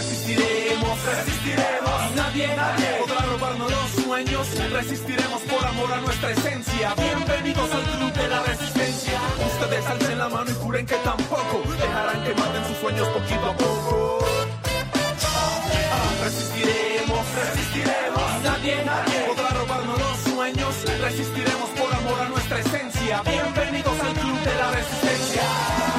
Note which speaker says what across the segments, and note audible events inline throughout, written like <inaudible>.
Speaker 1: Resistiremos, resistiremos. Nadie, nadie podrá robarnos los sueños. Resistiremos por amor a nuestra esencia. Bienvenidos al club de la resistencia. Ustedes alcen la mano y juren que tampoco dejarán que maten sus sueños poquito a poco. Resistiremos, resistiremos. Nadie, nadie podrá robarnos los sueños. Resistiremos por amor a nuestra esencia. Bienvenidos al club de la resistencia.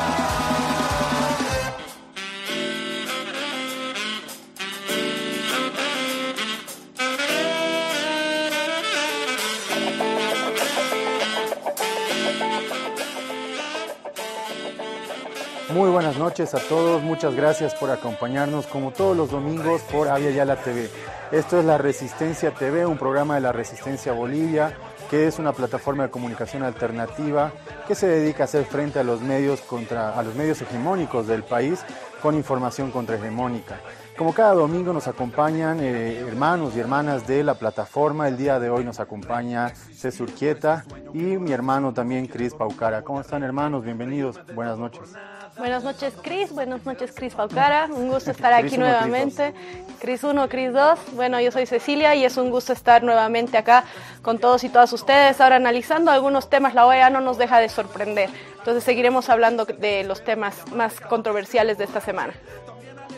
Speaker 2: Muy buenas noches a todos, muchas gracias por acompañarnos como todos los domingos por Avia Yala TV. Esto es La Resistencia TV, un programa de la Resistencia Bolivia, que es una plataforma de comunicación alternativa que se dedica a hacer frente a los medios contra a los medios hegemónicos del país con información contrahegemónica. Como cada domingo nos acompañan eh, hermanos y hermanas de la plataforma. El día de hoy nos acompaña César Urquieta y mi hermano también Cris Paucara. ¿Cómo están hermanos? Bienvenidos. Buenas noches.
Speaker 3: Buenas noches, Cris. Buenas noches, Cris Paucara. Un gusto <laughs> estar aquí
Speaker 2: Cris
Speaker 3: nuevamente. Cris 1, Cris 2. Bueno, yo soy Cecilia y es un gusto estar nuevamente acá con todos y todas ustedes. Ahora analizando algunos temas, la OEA no nos deja de sorprender. Entonces seguiremos hablando de los temas más controversiales de esta semana.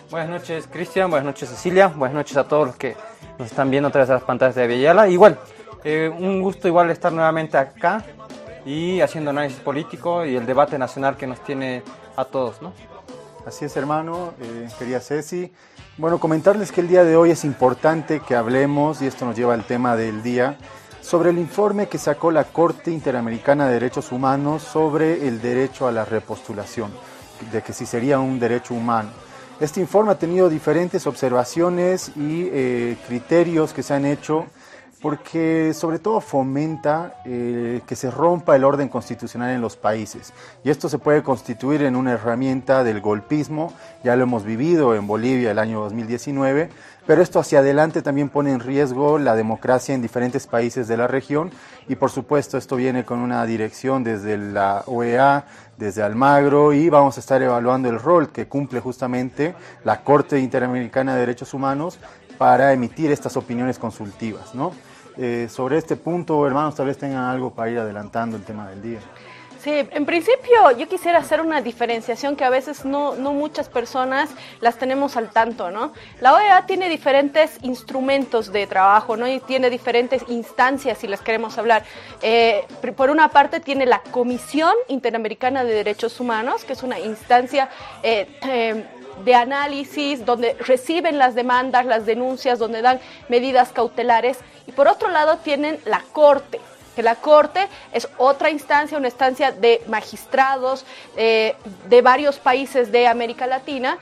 Speaker 4: Buenas noches, Cristian. Buenas noches, Cecilia. Buenas noches a todos los que nos están viendo a través de las pantallas de Aviala. Igual, eh, un gusto igual estar nuevamente acá y haciendo análisis político y el debate nacional que nos tiene a todos, ¿no?
Speaker 2: Así es, hermano, eh, querida Ceci. Bueno, comentarles que el día de hoy es importante que hablemos, y esto nos lleva al tema del día, sobre el informe que sacó la Corte Interamericana de Derechos Humanos sobre el derecho a la repostulación, de que si sería un derecho humano. Este informe ha tenido diferentes observaciones y eh, criterios que se han hecho porque sobre todo fomenta eh, que se rompa el orden constitucional en los países. Y esto se puede constituir en una herramienta del golpismo, ya lo hemos vivido en Bolivia el año 2019, pero esto hacia adelante también pone en riesgo la democracia en diferentes países de la región y por supuesto esto viene con una dirección desde la OEA, desde Almagro y vamos a estar evaluando el rol que cumple justamente la Corte Interamericana de Derechos Humanos para emitir estas opiniones consultivas, ¿no? Eh, sobre este punto, hermanos, tal vez tengan algo para ir adelantando el tema del día.
Speaker 3: Sí, en principio yo quisiera hacer una diferenciación que a veces no, no muchas personas las tenemos al tanto, ¿no? La OEA tiene diferentes instrumentos de trabajo, ¿no? Y tiene diferentes instancias, si las queremos hablar. Eh, por una parte tiene la Comisión Interamericana de Derechos Humanos, que es una instancia... Eh, de análisis, donde reciben las demandas, las denuncias, donde dan medidas cautelares. Y por otro lado tienen la Corte, que la Corte es otra instancia, una instancia de magistrados eh, de varios países de América Latina,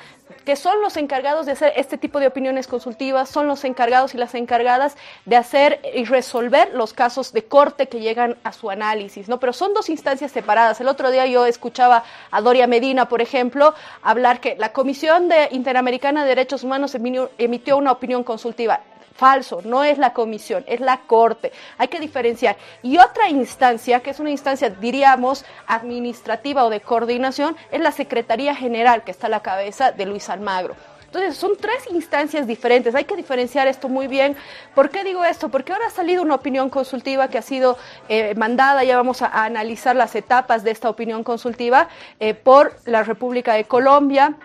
Speaker 3: que son los encargados de hacer este tipo de opiniones consultivas, son los encargados y las encargadas de hacer y resolver los casos de corte que llegan a su análisis, ¿no? Pero son dos instancias separadas. El otro día yo escuchaba a Doria Medina, por ejemplo, hablar que la Comisión de Interamericana de Derechos Humanos emitió una opinión consultiva. Falso, no es la comisión, es la corte. Hay que diferenciar. Y otra instancia, que es una instancia, diríamos, administrativa o de coordinación, es la Secretaría General, que está a la cabeza de Luis Almagro. Entonces, son tres instancias diferentes. Hay que diferenciar esto muy bien. ¿Por qué digo esto? Porque ahora ha salido una opinión consultiva que ha sido eh, mandada, ya vamos a, analizar las etapas de esta opinión consultiva eh, por la República de Colombia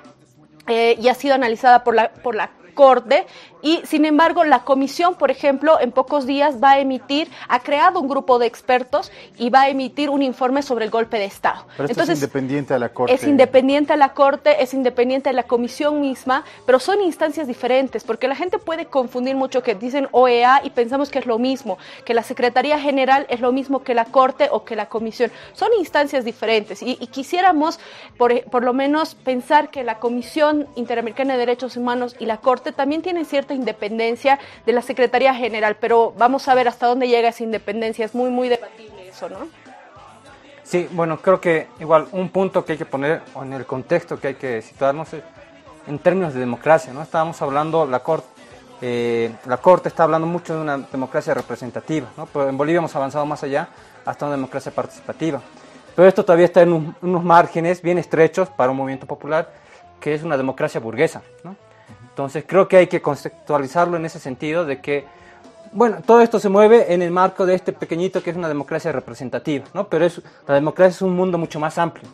Speaker 3: eh, y ha sido analizada por la, por la Corte y sin embargo la comisión, por ejemplo, en pocos días va a emitir, ha creado un grupo de expertos y va a emitir un informe sobre el golpe de Estado.
Speaker 2: Pero Entonces, es independiente de la Corte.
Speaker 3: Es independiente de la Corte, es independiente de la comisión misma, pero son instancias diferentes, porque la gente puede confundir mucho que dicen OEA y pensamos que es lo mismo, que la Secretaría General es lo mismo que la Corte o que la comisión. Son instancias diferentes y, y quisiéramos, por, por lo menos, pensar que la Comisión Interamericana de Derechos Humanos y la Corte también tienen cierta independencia de la Secretaría General, pero vamos a ver hasta dónde llega esa independencia. Es muy, muy debatible eso, ¿no?
Speaker 4: Sí, bueno, creo que igual un punto que hay que poner en el contexto que hay que situarnos es en términos de democracia, ¿no? Estábamos hablando, la Corte, eh, la Corte está hablando mucho de una democracia representativa, ¿no? Pero en Bolivia hemos avanzado más allá hasta una democracia participativa. Pero esto todavía está en un, unos márgenes bien estrechos para un movimiento popular que es una democracia burguesa, ¿no? Entonces creo que hay que conceptualizarlo en ese sentido de que, bueno, todo esto se mueve en el marco de este pequeñito que es una democracia representativa, ¿no? Pero es, la democracia es un mundo mucho más amplio.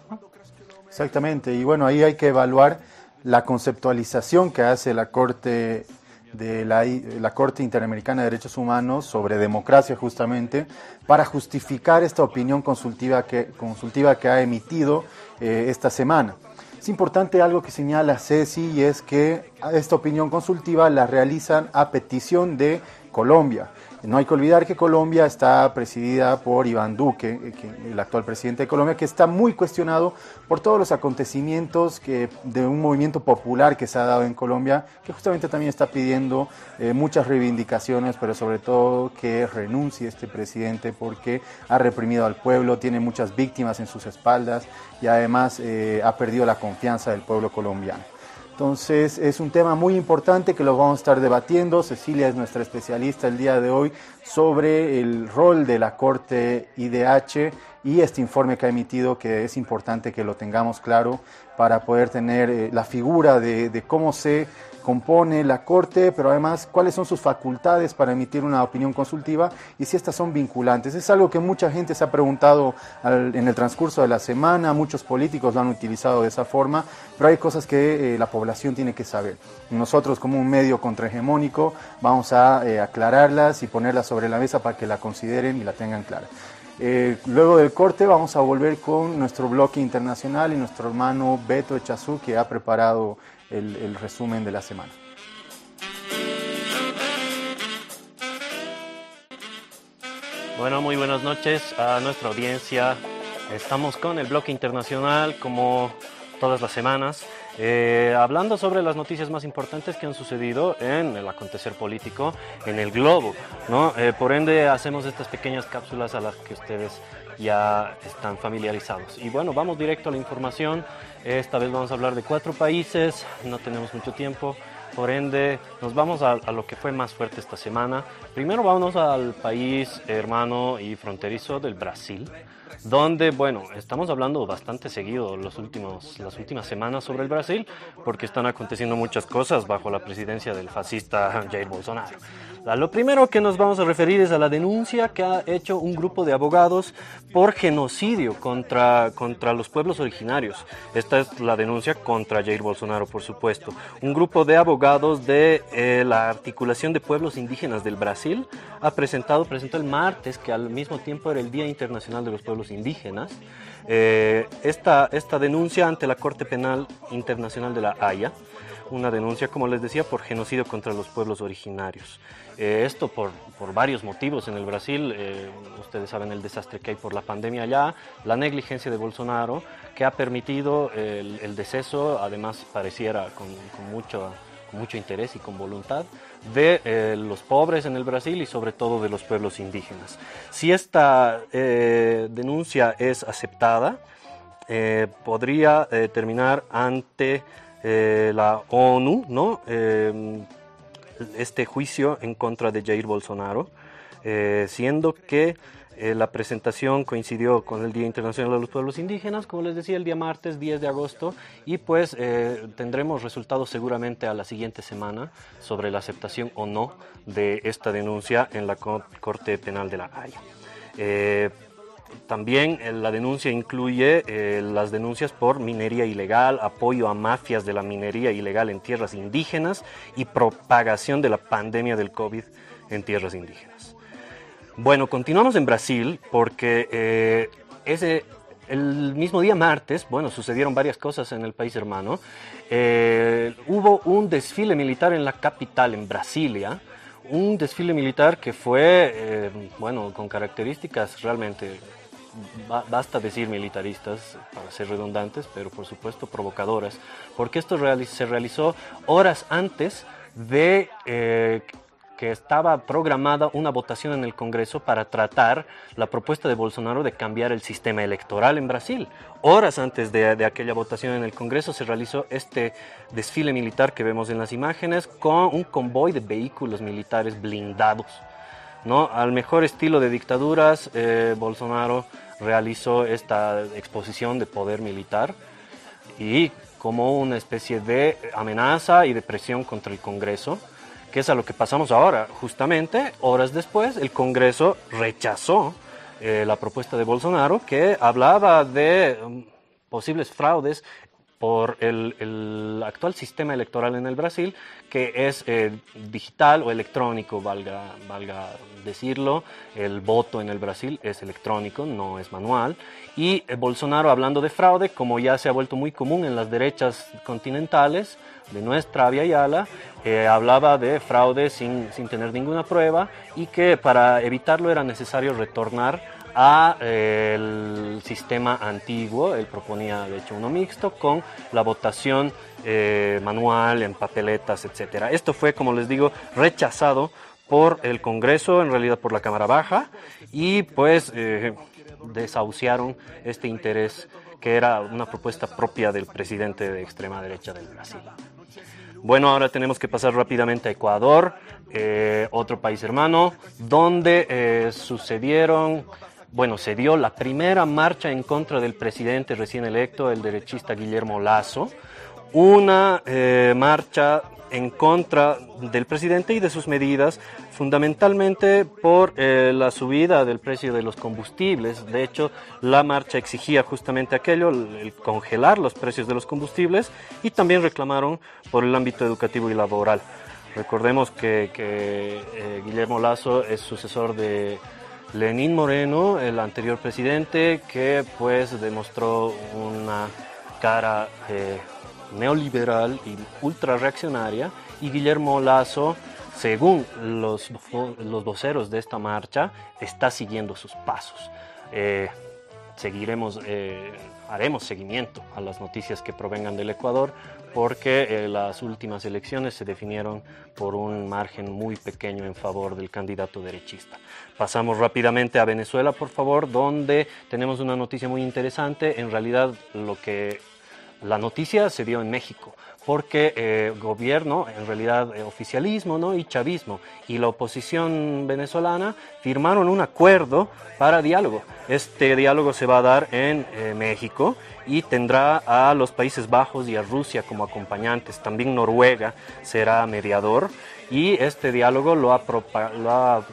Speaker 2: Exactamente, y bueno, ahí hay que evaluar la conceptualización que hace la Corte de la, la, Corte Interamericana de Derechos Humanos sobre democracia justamente para justificar esta opinión consultiva que, consultiva que ha emitido eh, esta semana. Es importante algo que señala Ceci y es que esta opinión consultiva la realizan a petición de Colombia. No hay que olvidar que Colombia está presidida por Iván Duque, eh, el actual presidente de Colombia, que está muy cuestionado por todos los acontecimientos que, de un movimiento popular que se ha dado en Colombia, que justamente también está pidiendo eh, muchas reivindicaciones, pero sobre todo que renuncie este presidente porque ha reprimido al pueblo, tiene muchas víctimas en sus espaldas y además eh, ha perdido la confianza del pueblo colombiano. Entonces es un tema muy importante que lo vamos a estar debatiendo. Cecilia es nuestra especialista el día de hoy sobre el rol de la Corte IDH y este informe que ha emitido que es importante que lo tengamos claro para poder tener eh, la figura de, de cómo se compone la Corte, pero además cuáles son sus facultades para emitir una opinión consultiva y si estas son vinculantes. Es algo que mucha gente se ha preguntado en el transcurso de la semana, muchos políticos lo han utilizado de esa forma, pero hay cosas que eh, la población tiene que saber. Nosotros como un medio contrahegemónico vamos a eh, aclararlas y ponerlas sobre la mesa para que la consideren y la tengan clara. Eh, luego del corte vamos a volver con nuestro bloque internacional y nuestro hermano Beto Echazú que ha preparado el, resumen de la semana.
Speaker 5: Bueno, muy buenas noches a nuestra audiencia. Estamos con el bloque internacional como todas las semanas, eh, hablando sobre las noticias más importantes que han sucedido en el acontecer político en el globo. ¿no? Eh, por ende, hacemos estas pequeñas cápsulas a las que ustedes ya están familiarizados. Y bueno, vamos directo a la información. Esta vez vamos a hablar de cuatro países, no tenemos mucho tiempo, por ende nos vamos a, lo que fue más fuerte esta semana. Primero vamos al país hermano y fronterizo del Brasil, donde, bueno, estamos hablando bastante seguido los últimos, las últimas semanas sobre el Brasil, porque están aconteciendo muchas cosas bajo la presidencia del fascista Jair Bolsonaro. Lo primero que nos vamos a referir es a la denuncia que ha hecho un grupo de abogados por genocidio contra, contra los pueblos originarios. Esta es la denuncia contra Jair Bolsonaro, por supuesto. Un grupo de abogados de eh, la articulación de pueblos indígenas del Brasil ha presentado, presentó el martes, que al mismo tiempo era el Día Internacional de los Pueblos Indígenas, eh, esta, esta denuncia ante la Corte Penal Internacional de la Haya una denuncia, como les decía, por genocidio contra los pueblos originarios. Eh, esto por, por, varios motivos en el Brasil. Eh, ustedes saben el desastre que hay por la pandemia allá, la negligencia de Bolsonaro, que ha permitido el, el deceso, además pareciera con, mucho, mucho, interés y con voluntad, de eh, los pobres en el Brasil y sobre todo de los pueblos indígenas. Si esta denuncia es aceptada, podría terminar ante la ONU, ¿no? este juicio en contra de Jair Bolsonaro, eh, siendo que eh, la presentación coincidió con el Día Internacional de los Pueblos Indígenas, como les decía, el día martes 10 de agosto, y pues eh, tendremos resultados seguramente a la siguiente semana sobre la aceptación o no de esta denuncia en la Corte Penal de la Haya. También eh, la denuncia incluye eh, las denuncias por minería ilegal, apoyo a mafias de la minería ilegal en tierras indígenas y propagación de la pandemia del COVID en tierras indígenas. Bueno, continuamos en Brasil porque eh, ese, el mismo día martes, bueno, sucedieron varias cosas en el país hermano. hubo un desfile militar en la capital, en Brasilia, un desfile militar que fue, bueno, con características realmente basta decir militaristas para ser redundantes, pero por supuesto provocadoras, porque esto se realizó horas antes de eh, que estaba programada una votación en el Congreso para tratar la propuesta de Bolsonaro de cambiar el sistema electoral en Brasil. Horas antes de, de aquella votación en el Congreso se realizó este desfile militar que vemos en las imágenes con un convoy de vehículos militares blindados. ¿No? Al mejor estilo de dictaduras, eh, Bolsonaro realizó esta exposición de poder militar y como una especie de amenaza y de presión contra el Congreso, que es a lo que pasamos ahora. Justamente, horas después, el Congreso rechazó eh, la propuesta de Bolsonaro que hablaba de um, posibles fraudes por el, actual sistema electoral en el Brasil, que es eh, digital o electrónico, valga, valga decirlo. El voto en el Brasil es electrónico, no es manual. Y eh, Bolsonaro, hablando de fraude, como ya se ha vuelto muy común en las derechas continentales de nuestra Via Yala, eh, hablaba de fraude sin, sin tener ninguna prueba y que para evitarlo era necesario retornar a eh, el sistema antiguo, él proponía de hecho uno mixto con la votación eh, manual en papeletas, etcétera. Esto fue, como les digo, rechazado por el Congreso, en realidad por la Cámara Baja, y pues eh, desahuciaron este interés que era una propuesta propia del presidente de extrema derecha del Brasil. Bueno, ahora tenemos que pasar rápidamente a Ecuador, otro país hermano, donde sucedieron bueno, se dio la primera marcha en contra del presidente recién electo, el derechista Guillermo Lazo, una eh, marcha en contra del presidente y de sus medidas, fundamentalmente por eh, la subida del precio de los combustibles. De hecho, la marcha exigía justamente aquello, el, congelar los precios de los combustibles y también reclamaron por el ámbito educativo y laboral. Recordemos que, eh, Guillermo Lazo es sucesor de Lenín Moreno, el anterior presidente, que pues demostró una cara eh, neoliberal y ultra reaccionaria, y Guillermo Lazo, según los, los voceros de esta marcha, está siguiendo sus pasos. Eh, seguiremos, eh, haremos seguimiento a las noticias que provengan del Ecuador porque eh, las últimas elecciones se definieron por un margen muy pequeño en favor del candidato derechista. Pasamos rápidamente a Venezuela, por favor, donde tenemos una noticia muy interesante. En realidad, lo que la noticia se dio en México porque eh, gobierno, en realidad eh, oficialismo ¿no? y chavismo y la oposición venezolana firmaron un acuerdo para diálogo. Este diálogo se va a dar en eh, México y tendrá a los Países Bajos y a Rusia como acompañantes. También Noruega será mediador y este diálogo lo ha, lo ha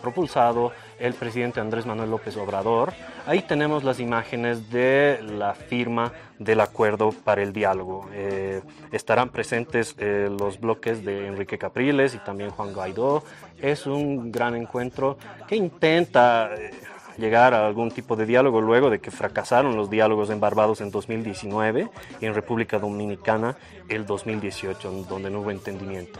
Speaker 5: propulsado el presidente Andrés Manuel López Obrador. Ahí tenemos las imágenes de la firma del acuerdo para el diálogo. Eh, estarán presentes eh, los bloques de Enrique Capriles y también Juan Guaidó. Es un gran encuentro que intenta... Eh, llegar a algún tipo de diálogo luego de que fracasaron los diálogos en Barbados en 2019 y en República Dominicana el 2018, donde no hubo entendimiento.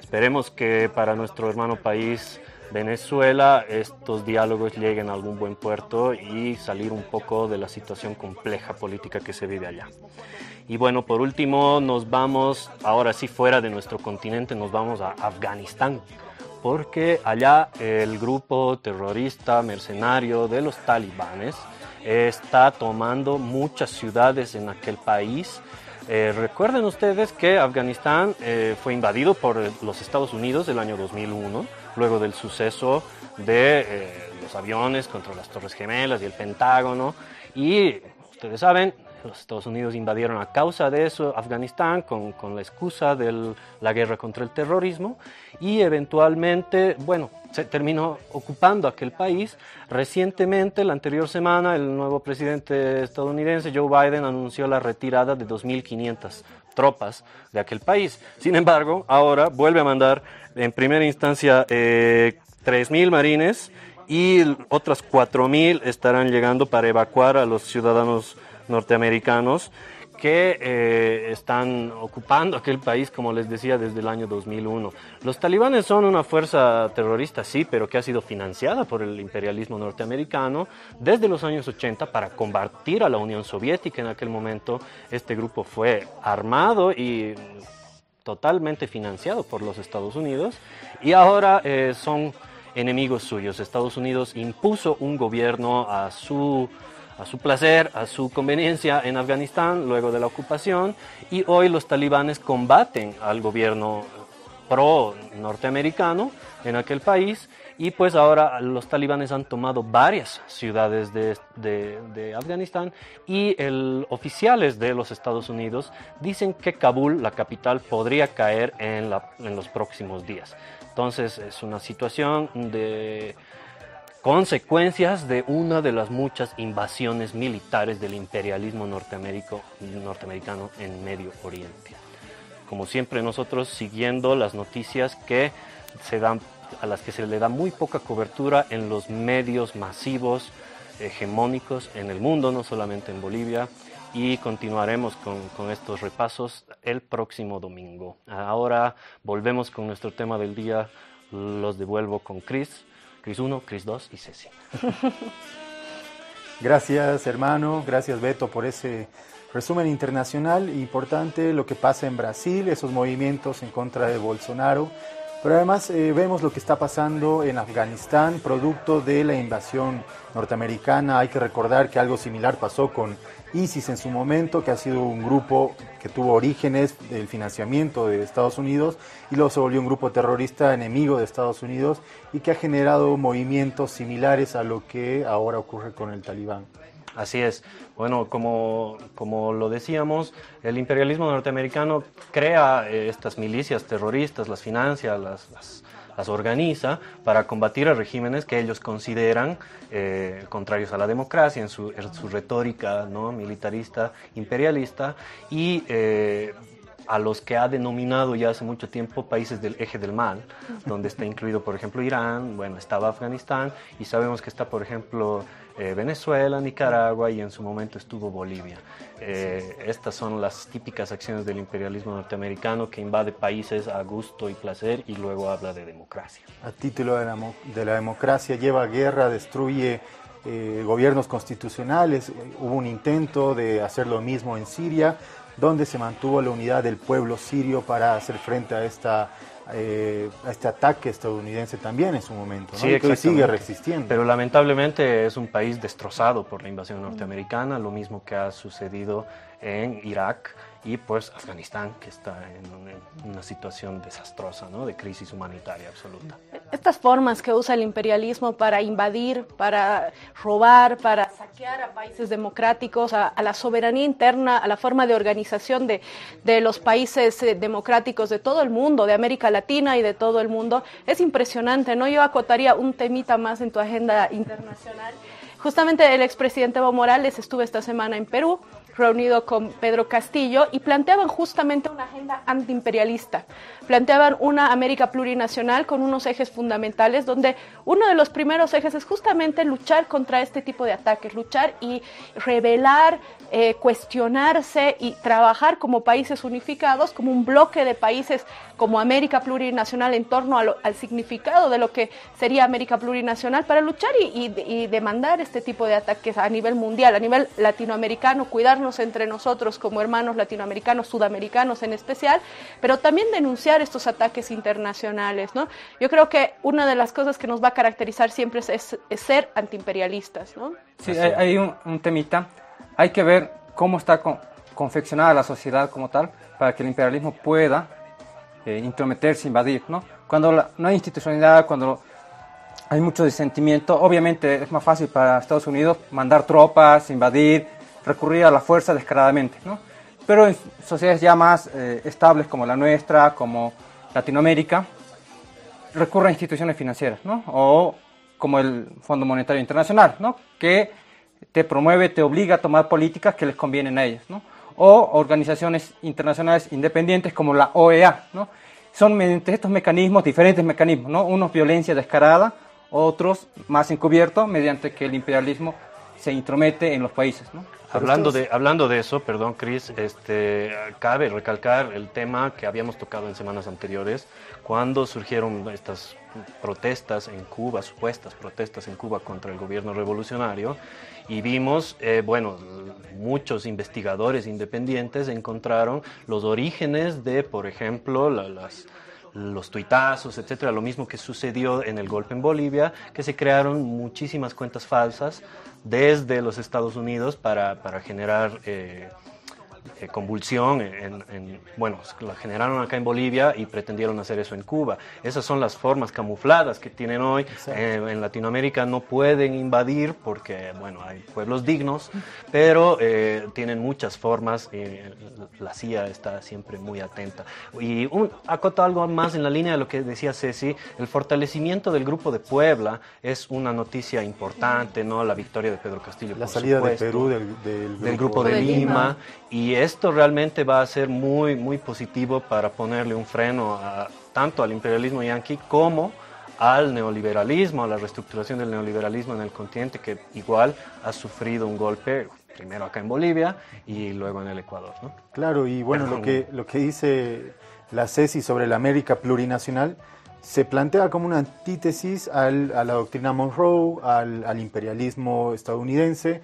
Speaker 5: Esperemos que para nuestro hermano país Venezuela estos diálogos lleguen a algún buen puerto y salir un poco de la situación compleja política que se vive allá. Y bueno, por último nos vamos, ahora sí fuera de nuestro continente, nos vamos a Afganistán, porque allá el grupo terrorista mercenario de los talibanes está tomando muchas ciudades en aquel país. Eh, recuerden ustedes que Afganistán eh, fue invadido por los Estados Unidos el año 2001 luego del suceso de eh, los aviones contra las Torres Gemelas y el Pentágono. Y ustedes saben, los Estados Unidos invadieron a causa de eso Afganistán con, con la excusa de la guerra contra el terrorismo y eventualmente, bueno, se terminó ocupando aquel país. Recientemente, la anterior semana, el nuevo presidente estadounidense, Joe Biden, anunció la retirada de 2.500 tropas de aquel país. Sin embargo, ahora vuelve a mandar en primera instancia eh, 3.000 marines y otras 4.000 estarán llegando para evacuar a los ciudadanos norteamericanos que eh, están ocupando aquel país, como les decía, desde el año 2001. Los talibanes son una fuerza terrorista, sí, pero que ha sido financiada por el imperialismo norteamericano desde los años 80 para combatir a la Unión Soviética. En aquel momento este grupo fue armado y totalmente financiado por los Estados Unidos y ahora eh, son enemigos suyos. Estados Unidos impuso un gobierno a su a su placer, a su conveniencia en Afganistán luego de la ocupación y hoy los talibanes combaten al gobierno pro norteamericano en aquel país y pues ahora los talibanes han tomado varias ciudades de, de, Afganistán y oficiales de los Estados Unidos dicen que Kabul, la capital, podría caer en, en los próximos días. Entonces es una situación de consecuencias de una de las muchas invasiones militares del imperialismo norteamericano en Medio Oriente. Como siempre nosotros siguiendo las noticias que se dan a las que se le da muy poca cobertura en los medios masivos hegemónicos en el mundo, no solamente en Bolivia, y continuaremos con, estos repasos el próximo domingo. Ahora volvemos con nuestro tema del día, los devuelvo con Chris, Chris 1, Chris 2 y Ceci. <laughs>
Speaker 2: Gracias hermano, gracias Beto por ese resumen internacional. Importante, lo que pasa en Brasil, esos movimientos en contra de Bolsonaro pero además eh, vemos lo que está pasando en Afganistán, producto de la invasión norteamericana. Hay que recordar que algo similar pasó con ISIS en su momento, que ha sido un grupo que tuvo orígenes del financiamiento de Estados Unidos y luego se volvió un grupo terrorista enemigo de Estados Unidos y que ha generado movimientos similares a lo que ahora ocurre con el talibán.
Speaker 5: Así es. Bueno, como, como lo decíamos, el imperialismo norteamericano crea eh, estas milicias terroristas, las financia, las, las, organiza para combatir a regímenes que ellos consideran eh, contrarios a la democracia en su, en su retórica ¿no? militarista, imperialista y eh, a los que ha denominado ya hace mucho tiempo países del eje del mal, donde está incluido, por ejemplo, Irán, bueno, estaba Afganistán y sabemos que está, por ejemplo, eh, Venezuela, Nicaragua y en su momento estuvo Bolivia. Eh, estas son las típicas acciones del imperialismo norteamericano que invade países a gusto y placer y luego habla de democracia.
Speaker 2: A título de la, de la democracia lleva guerra, destruye eh, gobiernos constitucionales. Hubo un intento de hacer lo mismo en Siria, donde se mantuvo la unidad del pueblo sirio para hacer frente a esta eh, a este ataque estadounidense también en su momento, ¿no?
Speaker 5: Sí,
Speaker 2: que sigue resistiendo.
Speaker 5: Pero lamentablemente es un país destrozado por la invasión norteamericana, lo mismo que ha sucedido en Irak y pues Afganistán, que está en una, situación desastrosa, ¿no? de crisis humanitaria absoluta.
Speaker 3: Estas formas que usa el imperialismo para invadir, para robar, para saquear a países democráticos, a, la soberanía interna, a la forma de organización de, de los países eh, democráticos de todo el mundo, de América Latina y de todo el mundo, es impresionante. ¿no? Yo acotaría un temita más en tu agenda internacional. Justamente el expresidente Evo Morales estuvo esta semana en Perú reunido con Pedro Castillo y planteaban justamente una agenda antiimperialista. Planteaban una América plurinacional con unos ejes fundamentales donde uno de los primeros ejes es justamente luchar contra este tipo de ataques, luchar y revelar, eh, cuestionarse y trabajar como países unificados, como un bloque de países como América plurinacional en torno al significado de lo que sería América plurinacional para luchar y, y demandar este tipo de ataques a nivel mundial, a nivel latinoamericano, cuidarnos entre nosotros como hermanos latinoamericanos, sudamericanos en especial, pero también denunciar estos ataques internacionales. ¿no? Yo creo que una de las cosas que nos va a caracterizar siempre es, ser antiimperialistas. ¿no?
Speaker 4: Sí, hay, un, temita. Hay que ver cómo está confeccionada la sociedad como tal para que el imperialismo pueda eh, intrometerse, invadir. ¿no? Cuando no hay institucionalidad, cuando hay mucho disentimiento, obviamente es más fácil para Estados Unidos mandar tropas, invadir, recurrir a la fuerza descaradamente, ¿no? Pero en sociedades ya más eh, estables como la nuestra, como Latinoamérica, recurre a instituciones financieras, ¿no? O como el Fondo Monetario Internacional, ¿no? Que te promueve, te obliga a tomar políticas que les convienen a ellos, ¿no? O organizaciones internacionales independientes como la OEA, ¿no? Son mediante estos mecanismos, diferentes mecanismos, ¿no? Unos violencia descarada, otros más encubiertos mediante que el imperialismo se intromete en los países, ¿no?
Speaker 5: Hablando de, hablando de eso, perdón, Chris, este, cabe recalcar el tema que habíamos tocado en semanas anteriores, cuando surgieron estas protestas en Cuba, supuestas protestas en Cuba contra el gobierno revolucionario, y vimos, eh, bueno, muchos investigadores independientes encontraron los orígenes de, por ejemplo, las los tuitazos, etcétera, lo mismo que sucedió en el golpe en Bolivia, que se crearon muchísimas cuentas falsas desde los Estados Unidos para, generar eh, eh, convulsión, en, bueno, la generaron acá en Bolivia y pretendieron hacer eso en Cuba. Esas son las formas camufladas que tienen hoy. Eh, en Latinoamérica no pueden invadir porque, bueno, hay pueblos dignos, pero eh, tienen muchas formas. la CIA está siempre muy atenta. Y un, acoto algo más en la línea de lo que decía Ceci, el fortalecimiento del grupo de Puebla es una noticia importante, ¿no? La victoria de Pedro Castillo.
Speaker 2: La salida de Perú del,
Speaker 5: grupo, de, Lima. Y esto realmente va a ser muy, muy positivo para ponerle un freno a, tanto al imperialismo yanqui como al neoliberalismo, a la reestructuración del neoliberalismo en el continente, que igual ha sufrido un golpe primero acá en Bolivia y luego en el Ecuador. ¿no?
Speaker 2: Claro, y bueno, lo que, lo que dice la CESI sobre la América plurinacional se plantea como una antítesis al, a la doctrina Monroe, al, al imperialismo estadounidense,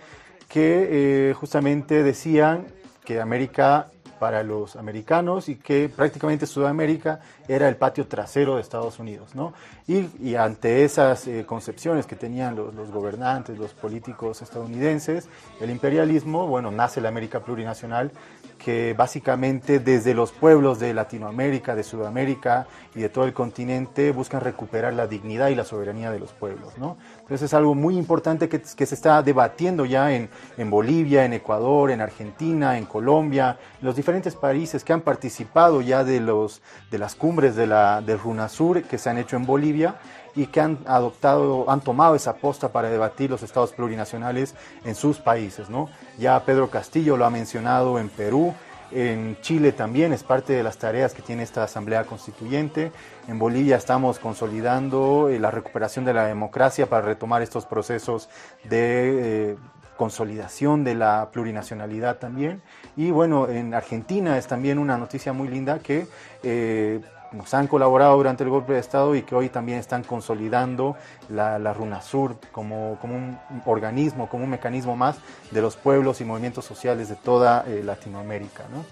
Speaker 2: que eh, justamente decían que América para los americanos y que prácticamente Sudamérica era el patio trasero de Estados Unidos. ¿no? Y, ante esas eh, concepciones que tenían los, los, gobernantes, los políticos estadounidenses, el imperialismo, bueno, nace la América plurinacional que básicamente desde los pueblos de Latinoamérica, de Sudamérica y de todo el continente buscan recuperar la dignidad y la soberanía de los pueblos. ¿no? Entonces es algo muy importante que, que se está debatiendo ya en, en, Bolivia, en Ecuador, en Argentina, en Colombia, los diferentes países que han participado ya de, los, de las cumbres de la, del RUNASUR que se han hecho en Bolivia y que han adoptado, han tomado esa posta para debatir los estados plurinacionales en sus países. ¿no? Ya Pedro Castillo lo ha mencionado en Perú, en Chile también es parte de las tareas que tiene esta Asamblea Constituyente. En Bolivia estamos consolidando eh, la recuperación de la democracia para retomar estos procesos de eh, consolidación de la plurinacionalidad también. Y bueno, en Argentina es también una noticia muy linda que eh, nos han colaborado durante el golpe de Estado y que hoy también están consolidando la, la RUNASUR como, como, un organismo, como un mecanismo más de los pueblos y movimientos sociales de toda eh, Latinoamérica. ¿no?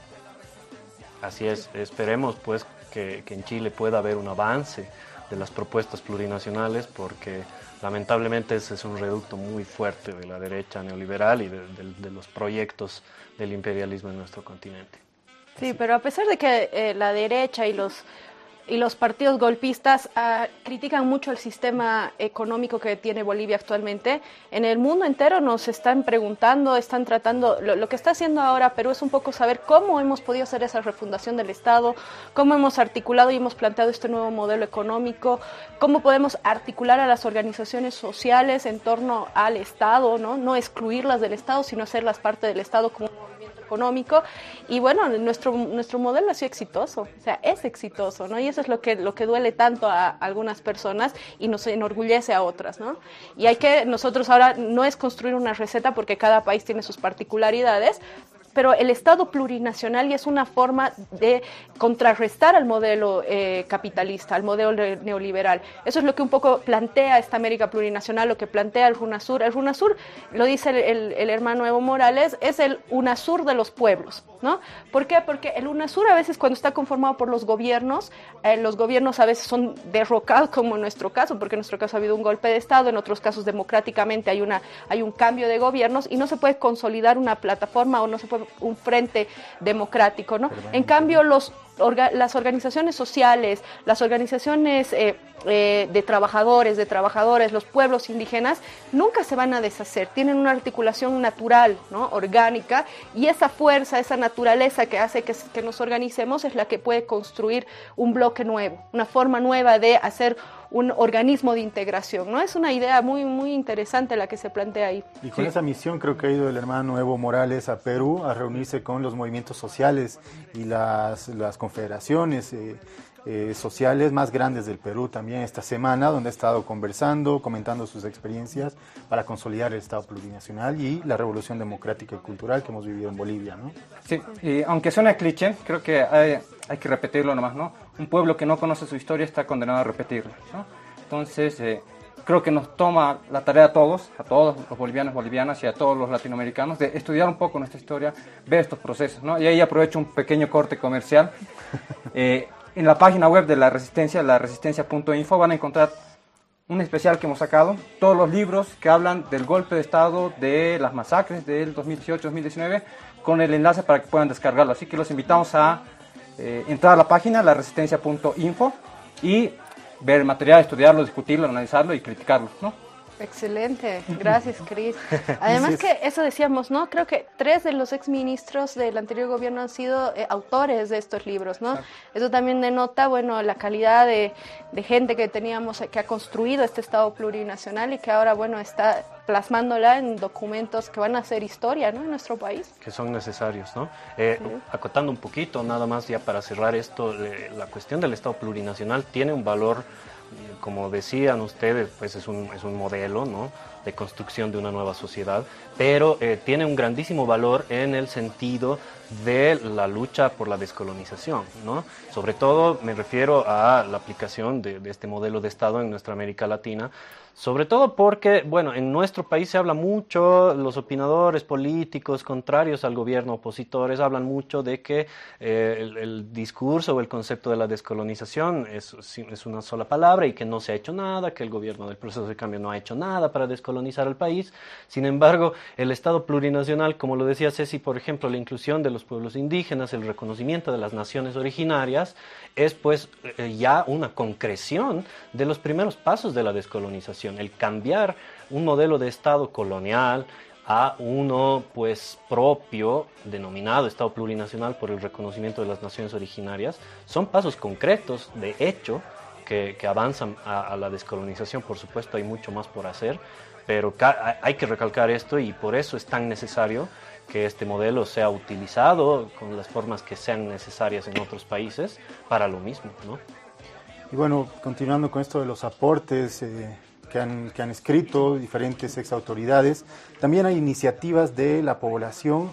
Speaker 5: Así es, esperemos pues que, que, en Chile pueda haber un avance de las propuestas plurinacionales porque lamentablemente ese es un reducto muy fuerte de la derecha neoliberal y de, de, de los proyectos del imperialismo en nuestro continente.
Speaker 3: Sí, pero a pesar de que eh, la derecha y los y los partidos golpistas uh, critican mucho el sistema económico que tiene Bolivia actualmente. En el mundo entero nos están preguntando, están tratando, lo, que está haciendo ahora Perú es un poco saber cómo hemos podido hacer esa refundación del Estado, cómo hemos articulado y hemos planteado este nuevo modelo económico, cómo podemos articular a las organizaciones sociales en torno al Estado, no, no excluirlas del Estado, sino hacerlas parte del Estado como económico y bueno, nuestro, nuestro modelo ha sido exitoso, o sea, es exitoso, ¿no? Y eso es lo que, lo que duele tanto a algunas personas y nos enorgullece a otras, ¿no? Y hay que, nosotros ahora no es construir una receta porque cada país tiene sus particularidades, pero el Estado plurinacional y es una forma de contrarrestar al modelo eh, capitalista, al modelo neoliberal. Eso es lo que un poco plantea esta América plurinacional, lo que plantea el RUNASUR. El RUNASUR, lo dice el, hermano Evo Morales, es el UNASUR de los pueblos. ¿no? ¿Por qué? Porque el UNASUR a veces cuando está conformado por los gobiernos, eh, los gobiernos a veces son derrocados, como en nuestro caso, porque en nuestro caso ha habido un golpe de Estado, en otros casos democráticamente hay, una, hay un cambio de gobiernos y no se puede consolidar una plataforma o no se puede un frente democrático, ¿no? En cambio, los orga, las organizaciones sociales, las organizaciones eh, eh, de trabajadores, de trabajadores, los pueblos indígenas, nunca se van a deshacer, tienen una articulación natural, ¿no? orgánica, y esa fuerza, esa naturaleza que hace que, que nos organicemos es la que puede construir un bloque nuevo, una forma nueva de hacer un organismo de integración, ¿no? Es una idea muy, muy interesante la que se plantea ahí.
Speaker 2: Y con sí. esa misión creo que ha ido el hermano Evo Morales a Perú a reunirse con los movimientos sociales y las, las confederaciones eh, eh, sociales más grandes del Perú también esta semana, donde ha estado conversando, comentando sus experiencias para consolidar el Estado plurinacional y la revolución democrática y cultural que hemos vivido en Bolivia, ¿no?
Speaker 4: Sí, y aunque suene cliché, creo que hay, hay que repetirlo nomás, ¿no? Un pueblo que no conoce su historia está condenado a repetirla, ¿no? Entonces, eh, creo que nos toma la tarea a todos, a todos los bolivianos, bolivianas y a todos los latinoamericanos, de estudiar un poco nuestra historia, ver estos procesos, ¿no? Y ahí aprovecho un pequeño corte comercial. <laughs> Eh, en la página web de la Resistencia, la resistencia.info, van a encontrar un especial que hemos sacado, todos los libros que hablan del golpe de Estado, de las masacres del 2018-2019, con el enlace para que puedan descargarlo. Así que los invitamos a eh, entrar a la página, laresistencia.info, y ver material, estudiarlo, discutirlo, analizarlo y criticarlo, ¿no?
Speaker 3: Excelente, gracias Cris. <laughs> Además que eso decíamos, ¿no? Creo que tres de los exministros del anterior gobierno han sido eh, autores de estos libros, ¿no? Eso también denota, bueno, la calidad de, gente que teníamos, que ha construido este Estado plurinacional y que ahora, bueno, está plasmándola en documentos que van a hacer historia, ¿no? En nuestro país.
Speaker 5: Que son necesarios, ¿no? Eh, acotando un poquito, nada más ya para cerrar esto, la cuestión del Estado plurinacional tiene un valor como decían ustedes, pues es un, es un modelo ¿no? de construcción de una nueva sociedad, pero eh, tiene un grandísimo valor en el sentido de la lucha por la descolonización. ¿no? Sobre todo me refiero a la aplicación de, este modelo de Estado en nuestra América Latina, sobre todo porque, bueno, en nuestro país se habla mucho, los opinadores políticos contrarios al gobierno, opositores, hablan mucho de que eh, el, discurso o el concepto de la descolonización es, es, una sola palabra y que no se ha hecho nada, que el gobierno del proceso de cambio no ha hecho nada para descolonizar el país. Sin embargo, el Estado plurinacional, como lo decía Ceci, por ejemplo, la inclusión de los pueblos indígenas, el reconocimiento de las naciones originarias, es pues eh, ya una concreción de los primeros pasos de la descolonización, el cambiar un modelo de Estado colonial a uno pues propio, denominado Estado plurinacional por el reconocimiento de las naciones originarias, son pasos concretos, de hecho, que, avanzan a, la descolonización. Por supuesto, hay mucho más por hacer, pero hay que recalcar esto y por eso es tan necesario que este modelo sea utilizado con las formas que sean necesarias en otros países para lo mismo. ¿no?
Speaker 2: Y bueno, continuando con esto de los aportes eh, que, han, que han escrito diferentes exautoridades, también hay iniciativas de la población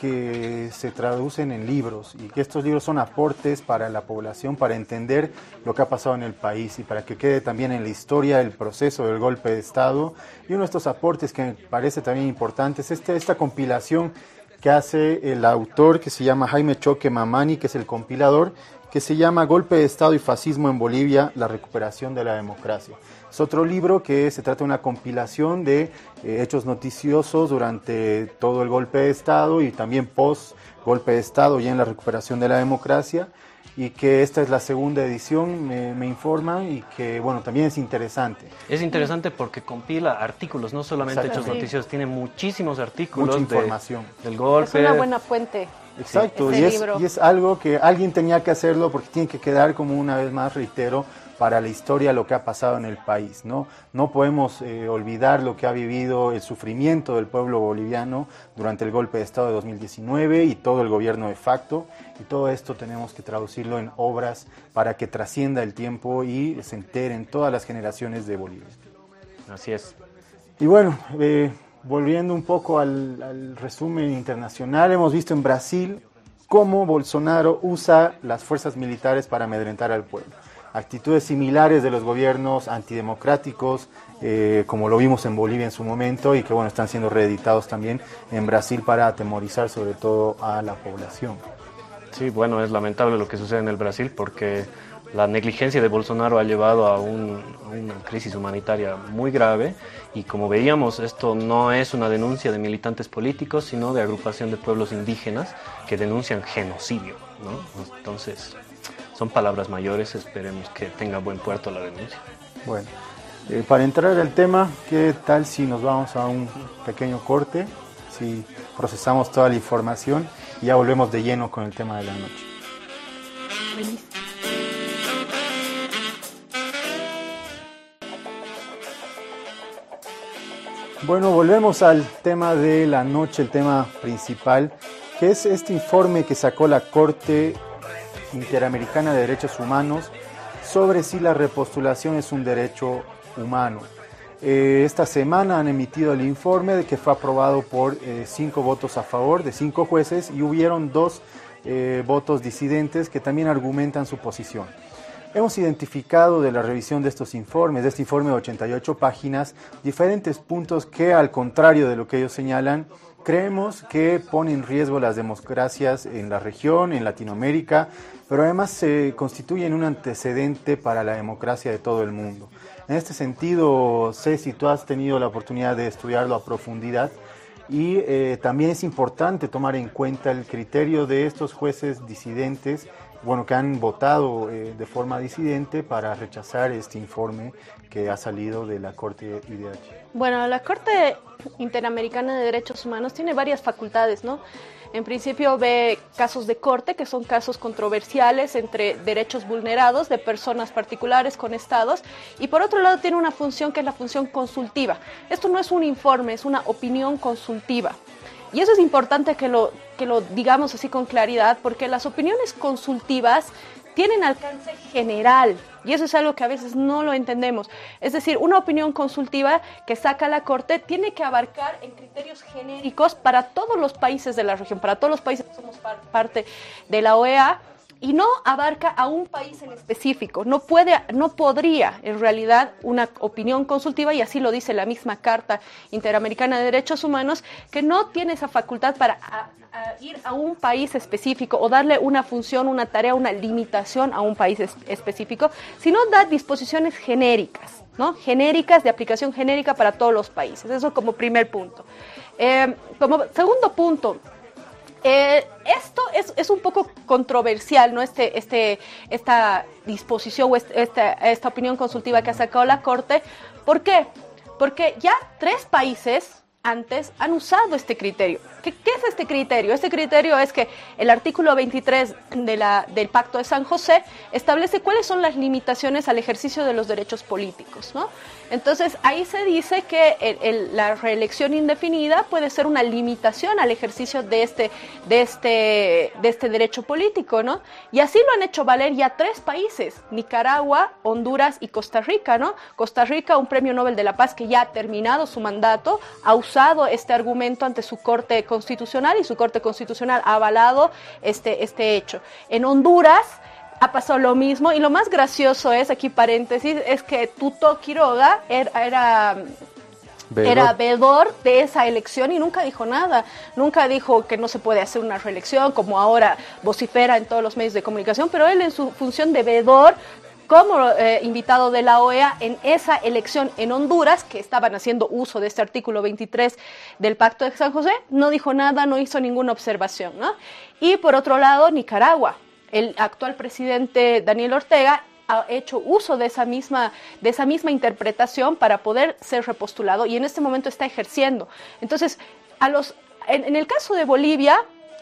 Speaker 2: que se traducen en libros y que estos libros son aportes para la población para entender lo que ha pasado en el país y para que quede también en la historia el proceso del golpe de Estado. Y uno de estos aportes que me parece también importante es este, esta compilación que hace el autor que se llama Jaime Choque Mamani, que es el compilador, que se llama Golpe de Estado y Fascismo en Bolivia, la recuperación de la democracia. Es otro libro que se trata de una compilación de eh, hechos noticiosos durante todo el golpe de Estado y también post golpe de Estado y en la recuperación de la democracia y que esta es la segunda edición, me, me, informan, y que, bueno, también es interesante.
Speaker 5: Es interesante porque compila artículos, no solamente hechos noticiosos, tiene muchísimos artículos.
Speaker 2: Mucha información.
Speaker 5: del golpe.
Speaker 3: Es una buena fuente.
Speaker 2: Exacto, y, es, y es algo que alguien tenía que hacerlo porque tiene que quedar como una vez más, reitero, para la historia lo que ha pasado en el país. No, no podemos eh, olvidar lo que ha vivido el sufrimiento del pueblo boliviano durante el golpe de Estado de 2019 y todo el gobierno de facto. Y todo esto tenemos que traducirlo en obras para que trascienda el tiempo y se enteren todas las generaciones de Bolivia.
Speaker 5: Así es.
Speaker 2: Y bueno, eh, volviendo un poco al, resumen internacional, hemos visto en Brasil cómo Bolsonaro usa las fuerzas militares para amedrentar al pueblo actitudes similares de los gobiernos antidemocráticos, eh, como lo vimos en Bolivia en su momento, y que bueno, están siendo reeditados también en Brasil para atemorizar sobre todo a la población.
Speaker 5: Sí, bueno, es lamentable lo que sucede en el Brasil porque la negligencia de Bolsonaro ha llevado a, una crisis humanitaria muy grave y como veíamos esto no es una denuncia de militantes políticos sino de agrupación de pueblos indígenas que denuncian genocidio, ¿no? Entonces son palabras mayores, esperemos que tenga buen puerto la denuncia.
Speaker 2: Bueno, eh, para entrar al tema, ¿qué tal si nos vamos a un pequeño corte? Si procesamos toda la información y ya volvemos de lleno con el tema de la noche. Bueno, volvemos al tema de la noche, el tema principal, que es este informe que sacó la Corte Interamericana de Derechos Humanos sobre si la repostulación es un derecho humano. Eh, esta semana han emitido el informe de que fue aprobado por eh, cinco votos a favor de cinco jueces y hubieron dos eh, votos disidentes que también argumentan su posición. Hemos identificado de la revisión de estos informes, de este informe de 88 páginas, diferentes puntos que al contrario de lo que ellos señalan, creemos que pone en riesgo las democracias en la región, en Latinoamérica, pero además se constituyen un antecedente para la democracia de todo el mundo. En este sentido, Ceci, tú has tenido la oportunidad de estudiarlo a profundidad y eh, también es importante tomar en cuenta el criterio de estos jueces disidentes, bueno, que han votado eh, de forma disidente para rechazar este informe que ha salido de la Corte IDH.
Speaker 3: Bueno, la Corte Interamericana de Derechos Humanos tiene varias facultades, ¿no? En principio ve casos de corte, que son casos controversiales entre derechos vulnerados de personas particulares con estados, y por otro lado tiene una función que es la función consultiva. Esto no es un informe, es una opinión consultiva. Y eso es importante que lo, que lo digamos así con claridad, porque las opiniones consultivas tienen alcance general y eso es algo que a veces no lo entendemos. Es decir, una opinión consultiva que saca la Corte tiene que abarcar en criterios genéricos para todos los países de la región, para todos los países que somos parte de la OEA y no abarca a un país en específico. No puede, no podría en realidad una opinión consultiva y así lo dice la misma Carta Interamericana de Derechos Humanos que no tiene esa facultad para ir a un país específico o darle una función, una tarea, una limitación a un país específico, sino da disposiciones genéricas, ¿no? Genéricas de aplicación genérica para todos los países. Eso como primer punto. Eh, como segundo punto, eh, esto es, es, un poco controversial, ¿no? Este, este, esta disposición o esta, esta opinión consultiva que ha sacado la Corte. ¿Por qué? Porque ya tres países antes han usado este criterio. ¿Qué, es este criterio? Este criterio es que el artículo 23 de la, del Pacto de San José establece cuáles son las limitaciones al ejercicio de los derechos políticos. ¿no? Entonces, ahí se dice que la reelección indefinida puede ser una limitación al ejercicio de este, de, este, de este derecho político, ¿no? Y así lo han hecho valer ya tres países, Nicaragua, Honduras y Costa Rica, ¿no? Costa Rica, un premio Nobel de la Paz que ya ha terminado su mandato, ha usado este argumento ante su Corte Constitucional y su Corte Constitucional ha avalado este, este hecho. En Honduras, ha pasado lo mismo y lo más gracioso es, aquí paréntesis, es que Tuto Quiroga era, era era veedor de esa elección y nunca dijo nada. Nunca dijo que no se puede hacer una reelección, como ahora vocifera en todos los medios de comunicación, pero él en su función de veedor como eh, invitado de la OEA en esa elección en Honduras, que estaban haciendo uso de este artículo 23 del Pacto de San José, no dijo nada, no hizo ninguna observación. ¿no? Y por otro lado, Nicaragua el actual presidente Daniel Ortega ha hecho uso de esa misma de esa misma interpretación para poder ser repostulado y en este momento está ejerciendo. Entonces, a los en el caso de Bolivia,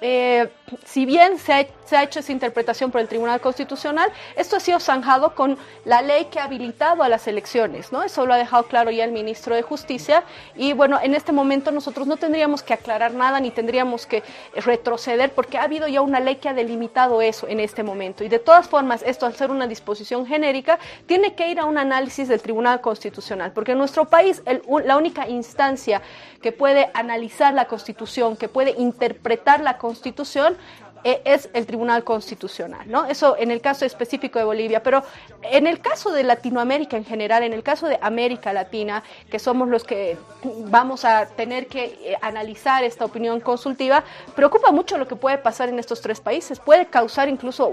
Speaker 3: eh, si bien se ha, hecho esa interpretación por el Tribunal Constitucional, esto ha sido zanjado con la ley que ha habilitado a las elecciones, ¿no? Eso lo ha dejado claro ya el ministro de Justicia y bueno, en este momento nosotros no tendríamos que aclarar nada ni tendríamos que retroceder porque ha habido ya una ley que ha delimitado eso en este momento y de todas formas esto al ser una disposición genérica tiene que ir a un análisis del Tribunal Constitucional porque en nuestro país la única instancia que puede analizar la Constitución, que puede interpretar la Constitución, es el Tribunal Constitucional, ¿no? Eso en el caso específico de Bolivia, pero en el caso de Latinoamérica en general, en el caso de América Latina, que somos los que vamos a tener que eh, analizar esta opinión consultiva, preocupa mucho lo que puede pasar en estos tres países. Puede causar incluso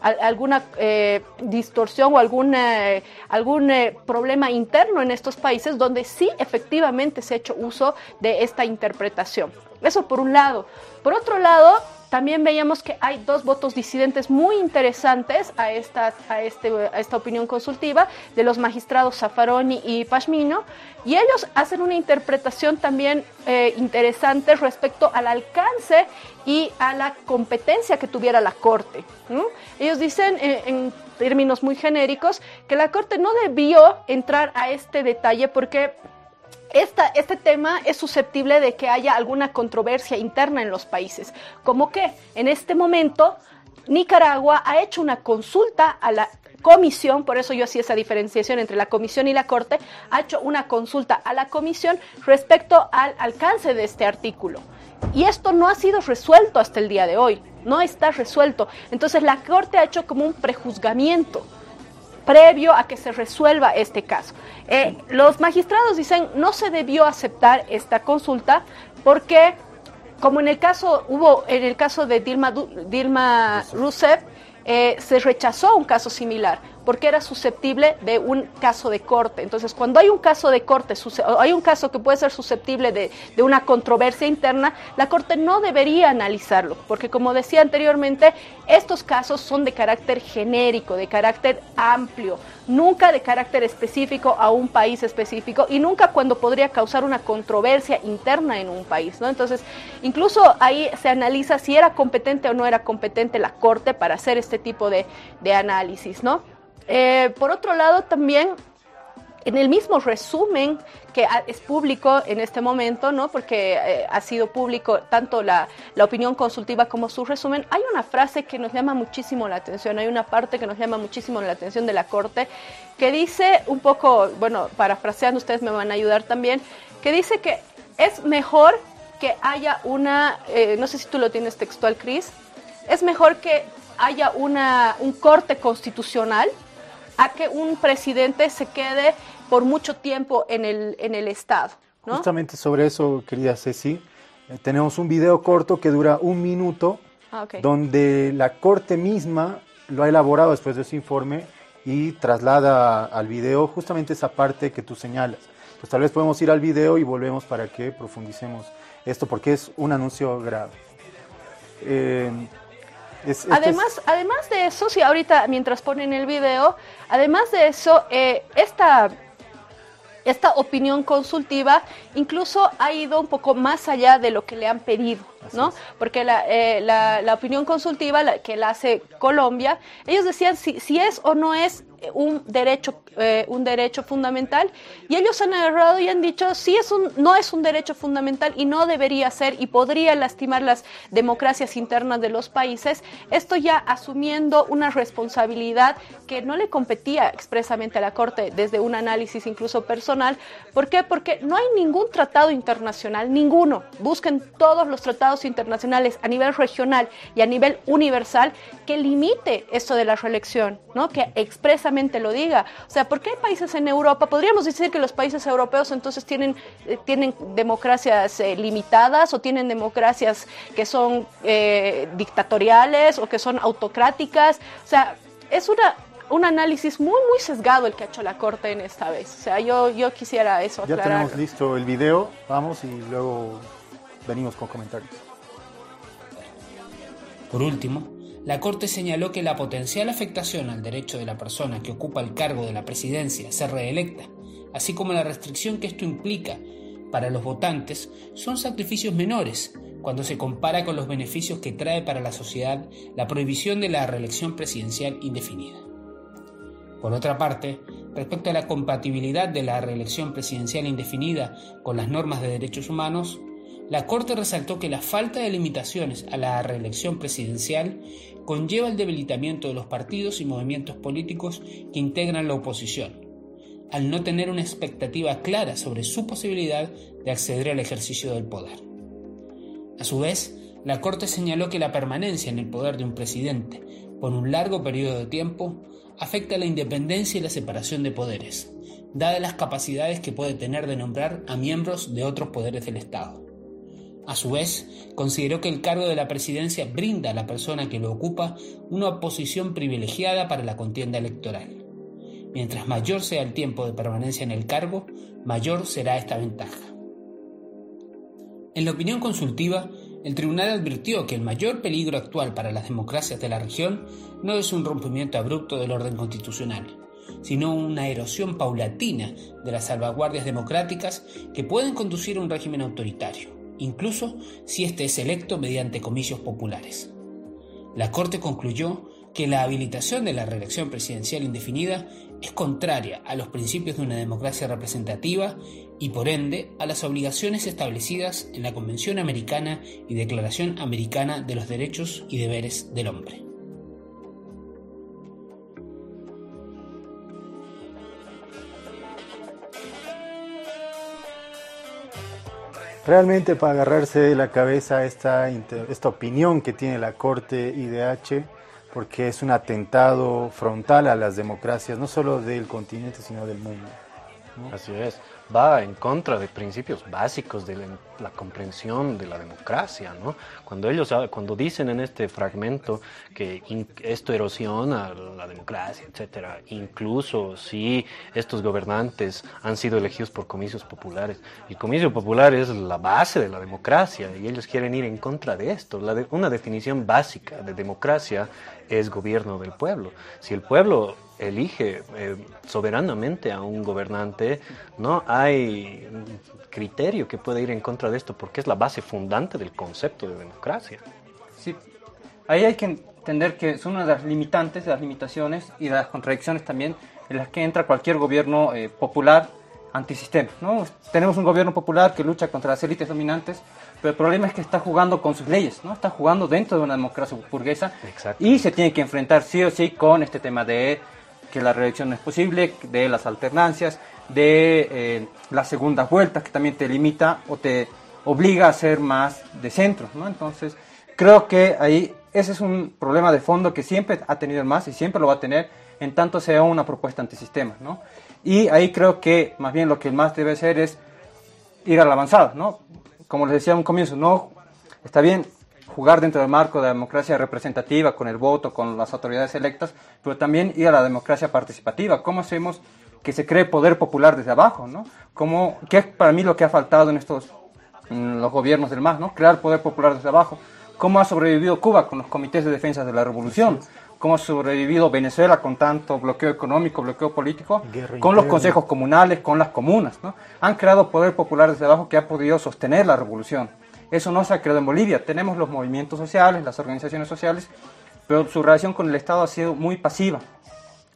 Speaker 3: alguna eh, distorsión o alguna, algún problema interno en estos países donde sí efectivamente se ha hecho uso de esta interpretación. Eso por un lado. Por otro lado, también veíamos que hay dos votos disidentes muy interesantes a a este, a esta opinión consultiva de los magistrados Zaffaroni y Pashmino, y ellos hacen una interpretación también eh, interesante respecto al alcance y a la competencia que tuviera la Corte. Ellos dicen eh, en términos muy genéricos que la Corte no debió entrar a este detalle porque este tema es susceptible de que haya alguna controversia interna en los países, como que en este momento Nicaragua ha hecho una consulta a la comisión, por eso yo hacía esa diferenciación entre la comisión y la corte, ha hecho una consulta a la comisión respecto al alcance de este artículo. Y esto no ha sido resuelto hasta el día de hoy, no está resuelto. Entonces la corte ha hecho como un prejuzgamiento previo a que se resuelva este caso. Eh, los magistrados dicen no se debió aceptar esta consulta porque como en el caso, hubo en el caso de Dilma, Dilma Rousseff, eh, se rechazó un caso similar porque era susceptible de un caso de corte. Entonces, cuando hay un caso de corte, hay un caso que puede ser susceptible de, una controversia interna, la Corte no debería analizarlo, porque como decía anteriormente, estos casos son de carácter genérico, de carácter amplio, nunca de carácter específico a un país específico y nunca cuando podría causar una controversia interna en un país. ¿no? Entonces, incluso ahí se analiza si era competente o no era competente la Corte para hacer este tipo de, de análisis. ¿no? Eh, por otro lado, también en el mismo resumen que es público en este momento, ¿no? porque eh, ha sido público tanto la, opinión consultiva como su resumen, hay una frase que nos llama muchísimo la atención, hay una parte que nos llama muchísimo la atención de la Corte, que dice un poco, bueno, parafraseando, ustedes me van a ayudar también, que dice que es mejor que haya una, eh, no sé si tú lo tienes textual, Cris, es mejor que haya una, un corte constitucional a que un presidente se quede por mucho tiempo en el, en el Estado.
Speaker 2: Justamente sobre eso, querida Ceci, eh, tenemos un video corto que dura un minuto, ah, donde la Corte misma lo ha elaborado después de ese informe y traslada al video justamente esa parte que tú señalas. Pues tal vez podemos ir al video y volvemos para que profundicemos esto, porque es un anuncio grave.
Speaker 3: Eh, además, además de eso, si ahorita mientras ponen el video, además de eso, eh, esta, esta opinión consultiva incluso ha ido un poco más allá de lo que le han pedido, ¿no? Porque la, eh, la, la, opinión consultiva la, que la hace Colombia, ellos decían si, si es o no es un derecho, eh, un derecho fundamental y ellos han agarrado y han dicho sí es un, no es un derecho fundamental y no debería ser y podría lastimar las democracias internas de los países, esto ya asumiendo una responsabilidad que no le competía expresamente a la Corte desde un análisis incluso personal. ¿Por qué? Porque no hay ningún tratado internacional, ninguno. Busquen todos los tratados internacionales a nivel regional y a nivel universal que limite esto de la reelección, ¿no? que expresamente lo diga. O sea, ¿por qué hay países en Europa? Podríamos decir que los países europeos entonces tienen, eh, tienen democracias eh, limitadas o tienen democracias que son eh, dictatoriales o que son autocráticas. O sea, es una, un análisis muy, muy sesgado el que ha hecho la Corte en esta vez. O sea, yo, yo quisiera eso.
Speaker 2: Ya tenemos listo el video, vamos y luego venimos con comentarios.
Speaker 6: Por último, la Corte señaló que la potencial afectación al derecho de la persona que ocupa el cargo de la presidencia a ser reelecta, así como la restricción que esto implica para los votantes, son sacrificios menores cuando se compara con los beneficios que trae para la sociedad la prohibición de la reelección presidencial indefinida. Por otra parte, respecto a la compatibilidad de la reelección presidencial indefinida con las normas de derechos humanos, la Corte resaltó que la falta de limitaciones a la reelección presidencial conlleva el debilitamiento de los partidos y movimientos políticos que integran la oposición, al no tener una expectativa clara sobre su posibilidad de acceder al ejercicio del poder. A su vez, la Corte señaló que la permanencia en el poder de un presidente por un largo periodo de tiempo afecta la independencia y la separación de poderes, dadas las capacidades que puede tener de nombrar a miembros de otros poderes del Estado. A su vez, consideró que el cargo de la presidencia brinda a la persona que lo ocupa una posición privilegiada para la contienda electoral. Mientras mayor sea el tiempo de permanencia en el cargo, mayor será esta ventaja. En la opinión consultiva, el tribunal advirtió que el mayor peligro actual para las democracias de la región no es un rompimiento abrupto del orden constitucional, sino una erosión paulatina de las salvaguardias democráticas que pueden conducir a un régimen autoritario incluso si éste es electo mediante comicios populares. La Corte concluyó que la habilitación de la reelección presidencial indefinida es contraria a los principios de una democracia representativa y por ende a las obligaciones establecidas en la Convención Americana y Declaración Americana de los Derechos y Deberes del Hombre.
Speaker 2: Realmente para agarrarse de la cabeza esta, esta opinión que tiene la Corte IDH, porque es un atentado frontal a las democracias, no solo del continente, sino del mundo.
Speaker 7: Así es.
Speaker 5: va en contra de principios básicos de la, comprensión de la democracia, ¿no? Cuando ellos, cuando dicen en este fragmento que esto erosiona la democracia, etcétera, incluso si estos gobernantes han sido elegidos por comicios populares, el comicio popular es la base de la democracia y ellos quieren ir en contra de esto. una definición básica de democracia es gobierno del pueblo. Si el pueblo elige eh, soberanamente a un gobernante, no hay criterio que pueda ir en contra de esto porque es la base fundante del concepto de democracia.
Speaker 4: Sí, ahí hay que entender que son una de las limitantes, de las limitaciones y de las contradicciones también en las que entra cualquier gobierno eh, popular antisistema. ¿no? Tenemos un gobierno popular que lucha contra las élites dominantes, pero el problema es que está jugando con sus leyes, ¿no? está jugando dentro de una democracia burguesa y se tiene que enfrentar sí o sí con este tema de que la reelección no es posible, de las alternancias, de eh, las segundas vueltas, que también te limita o te obliga a ser más de centro. ¿no? Entonces, creo que ahí ese es un problema de fondo que siempre ha tenido el MAS y siempre lo va a tener en tanto sea una propuesta antisistema. ¿no? Y ahí creo que más bien lo que el MAS debe hacer es ir a la avanzada. ¿no? Como les decía en un comienzo, no está bien jugar dentro del marco de la democracia representativa, con el voto, con las autoridades electas, pero también ir a la democracia participativa. ¿Cómo hacemos que se cree poder popular desde abajo? ¿no? ¿Cómo, ¿Qué es para mí lo que ha faltado en estos los gobiernos del MAS? ¿no? Crear poder popular desde abajo. ¿Cómo ha sobrevivido Cuba con los comités de defensa de la revolución? ¿Cómo ha sobrevivido Venezuela con tanto bloqueo económico, bloqueo político? con los consejos comunales, con las comunas. ¿no? Han creado poder popular desde abajo que ha podido sostener la revolución. Eso no se ha creado en Bolivia. Tenemos los movimientos sociales, las organizaciones sociales, pero su relación con el Estado ha sido muy pasiva.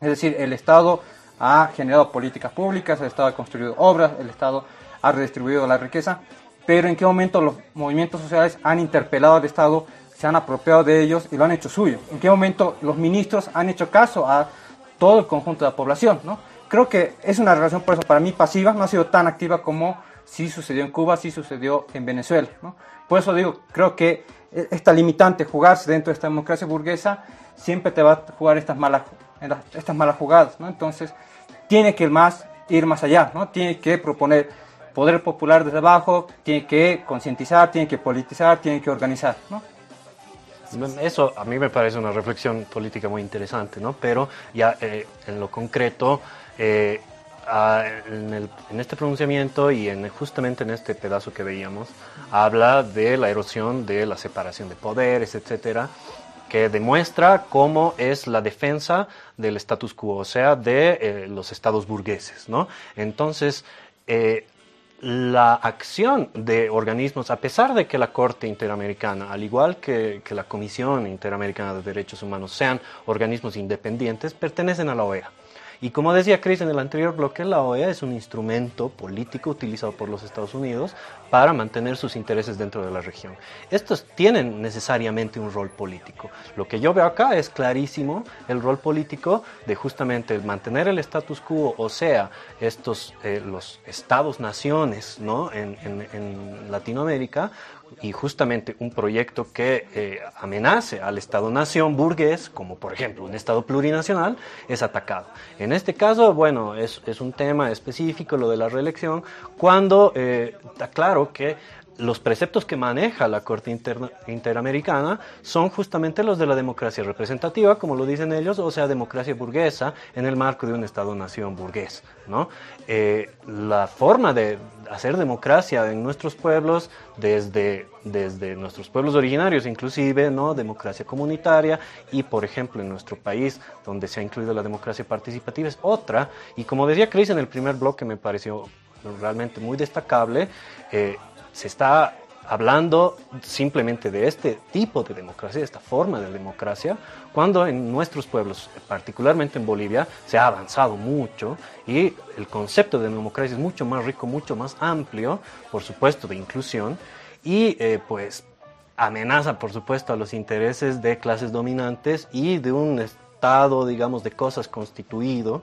Speaker 4: Es decir, el Estado ha generado políticas públicas, el Estado ha construido obras, el Estado ha redistribuido la riqueza, pero en qué momento los movimientos sociales han interpelado al Estado, se han apropiado de ellos y lo han hecho suyo. En qué momento los ministros han hecho caso a todo el conjunto de la población. ¿no? Creo que es una relación, por eso, para mí pasiva, no ha sido tan activa como sí sucedió en Cuba, sí sucedió en Venezuela. Por eso digo, creo que esta limitante, jugarse dentro de esta democracia burguesa, siempre te va a jugar estas malas, estas malas jugadas. ¿no? Entonces, tiene que más ir más allá, ¿no? tiene que proponer poder popular desde abajo, tiene que concientizar, tiene que politizar, tiene que organizar. ¿no?
Speaker 5: Eso a mí me parece una reflexión política muy interesante, ¿no? pero ya eh, en lo concreto, eh, en, este pronunciamiento y en, justamente en este pedazo que veíamos, habla de la erosión de la separación de poderes, etcétera, que demuestra cómo es la defensa del status quo, o sea, de eh, los estados burgueses, ¿no? Entonces, eh, la acción de organismos, a pesar de que la Corte Interamericana, al igual que, que la Comisión Interamericana de Derechos Humanos, sean organismos independientes, pertenecen a la OEA. Y como decía Chris en el anterior bloque, la OEA es un instrumento político utilizado por los Estados Unidos para mantener sus intereses dentro de la región. Estos tienen necesariamente un rol político. Lo que yo veo acá es clarísimo el rol político de justamente mantener el status quo, o sea, estos, eh, los estados-naciones ¿no? en, en Latinoamérica, y justamente un proyecto que eh, amenace al Estado-nación burgués, como por ejemplo un Estado plurinacional, es atacado. En este caso, bueno, es, es un tema específico lo de la reelección, cuando eh, está claro que los preceptos que maneja la Corte Interamericana son justamente los de la democracia representativa, como lo dicen ellos, o sea, democracia burguesa en el marco de un Estado-nación burgués. ¿no? Eh, la forma de hacer democracia en nuestros pueblos, desde, desde nuestros pueblos originarios inclusive, ¿no? democracia comunitaria, y por ejemplo en nuestro país, donde se ha incluido la democracia participativa, es otra. Y como decía Chris en el primer bloque, me pareció realmente muy destacable. Eh, se está hablando simplemente de este tipo de democracia, de esta forma de democracia, cuando en nuestros pueblos, particularmente en Bolivia, se ha avanzado mucho y el concepto de democracia es mucho más rico, mucho más amplio, por supuesto, de inclusión, y eh, pues amenaza, por supuesto, a los intereses de clases dominantes y de un estado, digamos, de cosas constituido,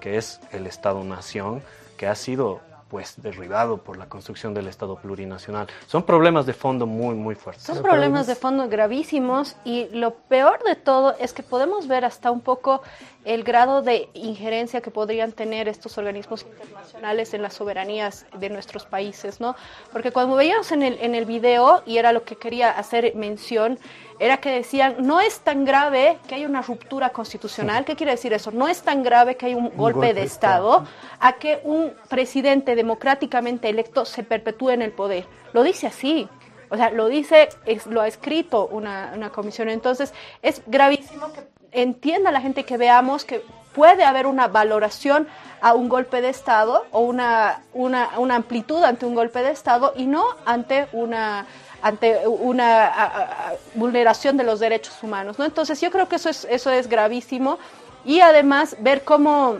Speaker 5: que es el Estado-nación, que ha sido pues derribado por la construcción del Estado plurinacional. Son problemas de fondo muy, muy fuertes.
Speaker 3: Son problemas de fondo gravísimos y lo peor de todo es que podemos ver hasta un poco el grado de injerencia que podrían tener estos organismos internacionales en las soberanías de nuestros países, ¿no? Porque cuando veíamos en el, en el video, y era lo que quería hacer mención, era que decían, no es tan grave que haya una ruptura constitucional. ¿Qué quiere decir eso? No es tan grave que haya un, golpe, de Estado a que un presidente democráticamente electo se perpetúe en el poder. Lo dice así. O sea, lo dice, es, lo ha escrito una, una comisión. Entonces, es gravísimo que entienda la gente que veamos que puede haber una valoración a un golpe de Estado o una, una, una amplitud ante un golpe de Estado y no ante una ante una vulneración de los derechos humanos. ¿no? Entonces yo creo que eso es, eso es gravísimo y además ver cómo,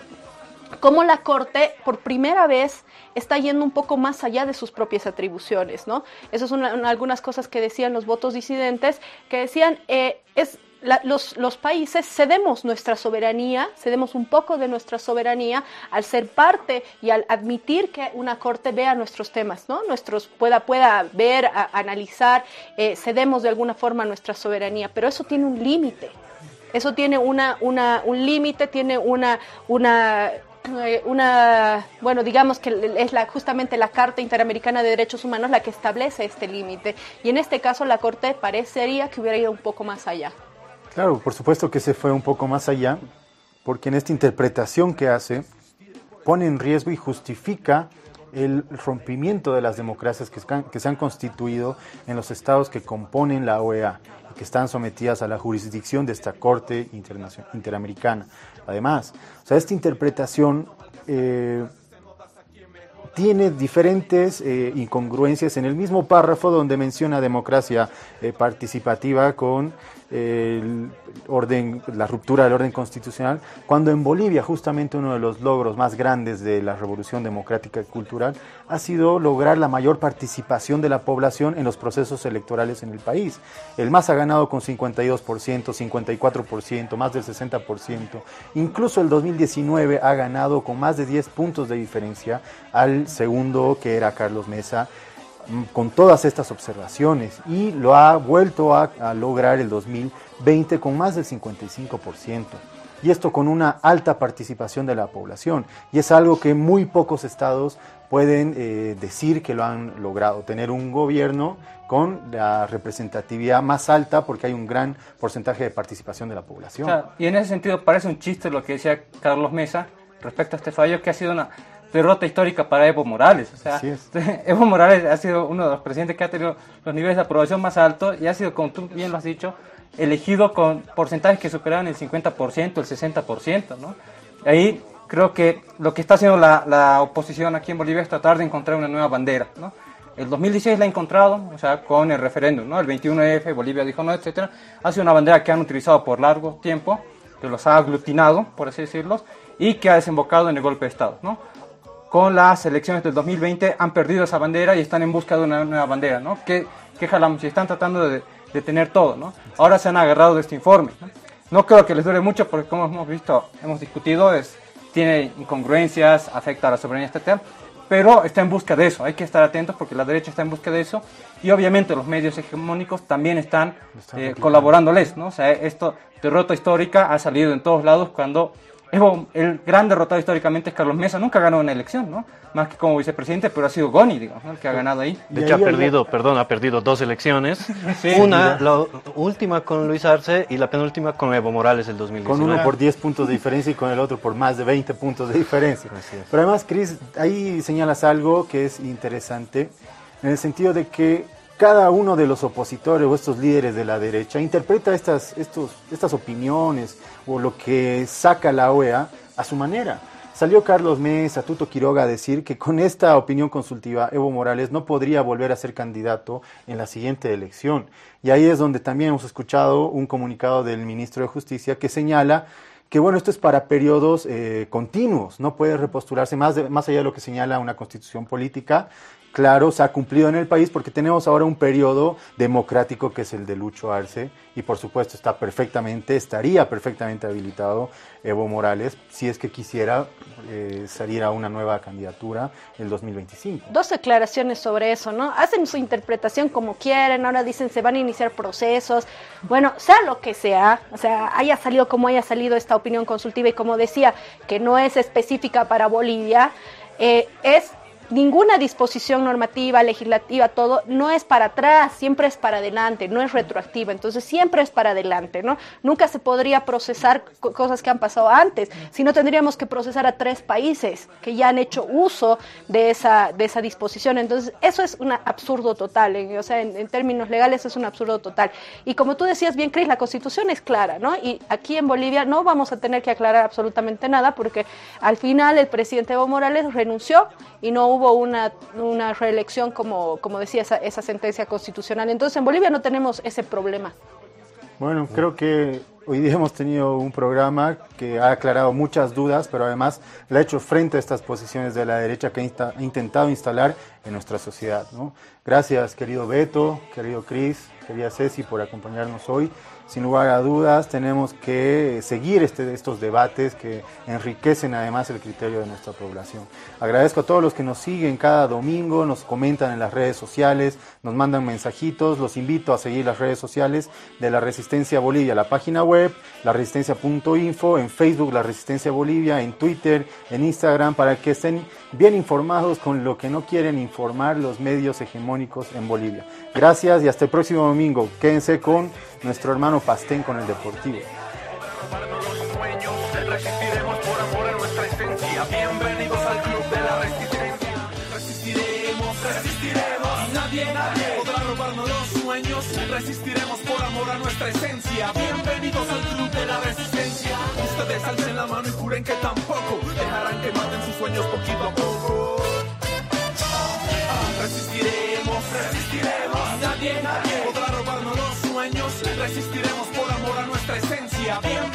Speaker 3: cómo la Corte por primera vez está yendo un poco más allá de sus propias atribuciones. ¿no? Esas son algunas cosas que decían los votos disidentes, que decían, eh, es los, los, países cedemos nuestra soberanía, cedemos un poco de nuestra soberanía al ser parte y al admitir que una corte vea nuestros temas, ¿no? Nuestros, pueda, pueda ver, analizar, eh, cedemos de alguna forma nuestra soberanía, pero eso tiene un límite. Eso tiene una, una, un límite, tiene una, una eh, una, bueno, digamos que es la, justamente la Carta Interamericana de Derechos Humanos la que establece este límite. Y en este caso la Corte parecería que hubiera ido un poco más allá.
Speaker 2: Claro, por supuesto que se fue un poco más allá, porque en esta interpretación que hace pone en riesgo y justifica el rompimiento de las democracias que, se han constituido en los estados que componen la OEA y que están sometidas a la jurisdicción de esta Corte Interamericana. Además, o sea, esta interpretación eh, tiene diferentes eh, incongruencias en el mismo párrafo donde menciona democracia eh, participativa con el orden, la ruptura del orden constitucional, cuando en Bolivia justamente uno de los logros más grandes de la revolución democrática y cultural ha sido lograr la mayor participación de la población en los procesos electorales en el país. El MAS ha ganado con 52%, 54%, más del 60%. Incluso el 2019 ha ganado con más de 10 puntos de diferencia al segundo que era Carlos Mesa con todas estas observaciones y lo ha vuelto a, lograr el 2020 con más del 55%. Y esto con una alta participación de la población. Y es algo que muy pocos estados pueden eh, decir que lo han logrado, tener un gobierno con la representatividad más alta porque hay un gran porcentaje de participación de la población.
Speaker 4: y en ese sentido parece un chiste lo que decía Carlos Mesa respecto a este fallo, que ha sido una derrota histórica para Evo Morales. O sea, <laughs> Evo Morales ha sido uno de los presidentes que ha tenido los niveles de aprobación más altos y ha sido, como tú bien lo has dicho, elegido con porcentajes que superaban el 50%, el 60%. ¿no? Ahí creo que lo que está haciendo la, la, oposición aquí en Bolivia es tratar de encontrar una nueva bandera. ¿no? El 2016 la ha encontrado, o sea, con el referéndum, ¿no? El 21F, Bolivia dijo no, etcétera. Ha sido una bandera que han utilizado por largo tiempo, que los ha aglutinado, por así decirlo, y que ha desembocado en el golpe de Estado, ¿no? Con las elecciones del 2020 han perdido esa bandera y están en busca de una nueva bandera, ¿no? ¿Qué, qué jalamos? Y están tratando de, de, tener todo, ¿no? Ahora se han agarrado de este informe, ¿no? No creo que les dure mucho porque como hemos visto, hemos discutido, es, tiene incongruencias, afecta a la soberanía estatal, pero está en busca de eso, hay que estar atentos porque la derecha está en busca de eso y obviamente los medios hegemónicos también están, eh, colaborándoles, ¿no? O sea, esto, derrota histórica ha salido en todos lados cuando el gran derrotado históricamente es Carlos Mesa, nunca ganó una elección, ¿no? Más que como vicepresidente, pero ha sido Goni, digamos, el que ha ganado ahí.
Speaker 5: De hecho, ha perdido, perdón, ha perdido dos elecciones. <laughs> Una, la última con Luis Arce y la penúltima con Evo Morales el 2019.
Speaker 2: Con uno por 10 puntos de diferencia y con el otro por más de 20 puntos de diferencia. Pero además, Cris, ahí señalas algo que es interesante, en el sentido de que cada uno de los opositores o estos líderes de la derecha interpreta estas, estos, estas opiniones o lo que saca la OEA a su manera. Salió Carlos Mesa, Tuto Quiroga a decir que con esta opinión consultiva Evo Morales no podría volver a ser candidato en la siguiente elección. Y ahí es donde también hemos escuchado un comunicado del ministro de Justicia que señala que bueno, esto es para periodos eh, continuos, no puede repostularse más, más allá de lo que señala una constitución política claro, se ha cumplido en el país porque tenemos ahora un periodo democrático que es el de Lucho Arce y por supuesto está perfectamente, estaría perfectamente habilitado Evo Morales si es que quisiera eh, salir a una nueva candidatura el 2025.
Speaker 3: Dos declaraciones sobre eso, ¿no? Hacen su interpretación como quieren, ahora dicen se van a iniciar procesos. Bueno, sea lo que sea, o sea, haya salido como haya salido esta opinión consultiva y como decía, que no es específica para Bolivia, eh, es ninguna disposición normativa, legislativa, todo, no es para atrás, siempre es para adelante, no es retroactiva, entonces siempre es para adelante, ¿no? Nunca se podría procesar cosas que han pasado antes, si no tendríamos que procesar a tres países que ya han hecho uso de esa, de esa disposición, entonces eso es un absurdo total, o sea, en, términos legales es un absurdo total. Y como tú decías bien, Cris, la constitución es clara, ¿no? Y aquí en Bolivia no vamos a tener que aclarar absolutamente nada porque al final el presidente Evo Morales renunció y no hubo una, una reelección, como, como decía esa, esa sentencia constitucional. Entonces, en Bolivia no tenemos ese problema.
Speaker 2: Bueno, creo que hoy día hemos tenido un programa que ha aclarado muchas dudas, pero además le ha hecho frente a estas posiciones de la derecha que ha intentado instalar en nuestra sociedad. ¿no? Gracias, querido Beto, querido Cris, querida Ceci, por acompañarnos hoy sin lugar a dudas tenemos que seguir este, estos debates que enriquecen además el criterio de nuestra población. Agradezco a todos los que nos siguen cada domingo, nos comentan en las redes sociales, nos mandan mensajitos, los invito a seguir las redes sociales de la Resistencia Bolivia, la página web, la resistencia.info, en Facebook la Resistencia Bolivia, en Twitter, en Instagram, para que estén bien informados con lo que no quieren informar los medios hegemónicos en Bolivia. Gracias y hasta el próximo domingo. Quédense con nuestro hermano Pastén con el Deportivo.
Speaker 1: Resistiremos por amor a nuestra esencia. Bienvenidos al club de la resistencia. Resistiremos, resistiremos. Nadie, nadie podrá robarnos los sueños. Resistiremos por amor a nuestra esencia. Bienvenidos al club de la resistencia. Ustedes alcen la mano y juren que tampoco dejarán que maten sus sueños poquito a poco. A nuestra esencia. Bienvenidos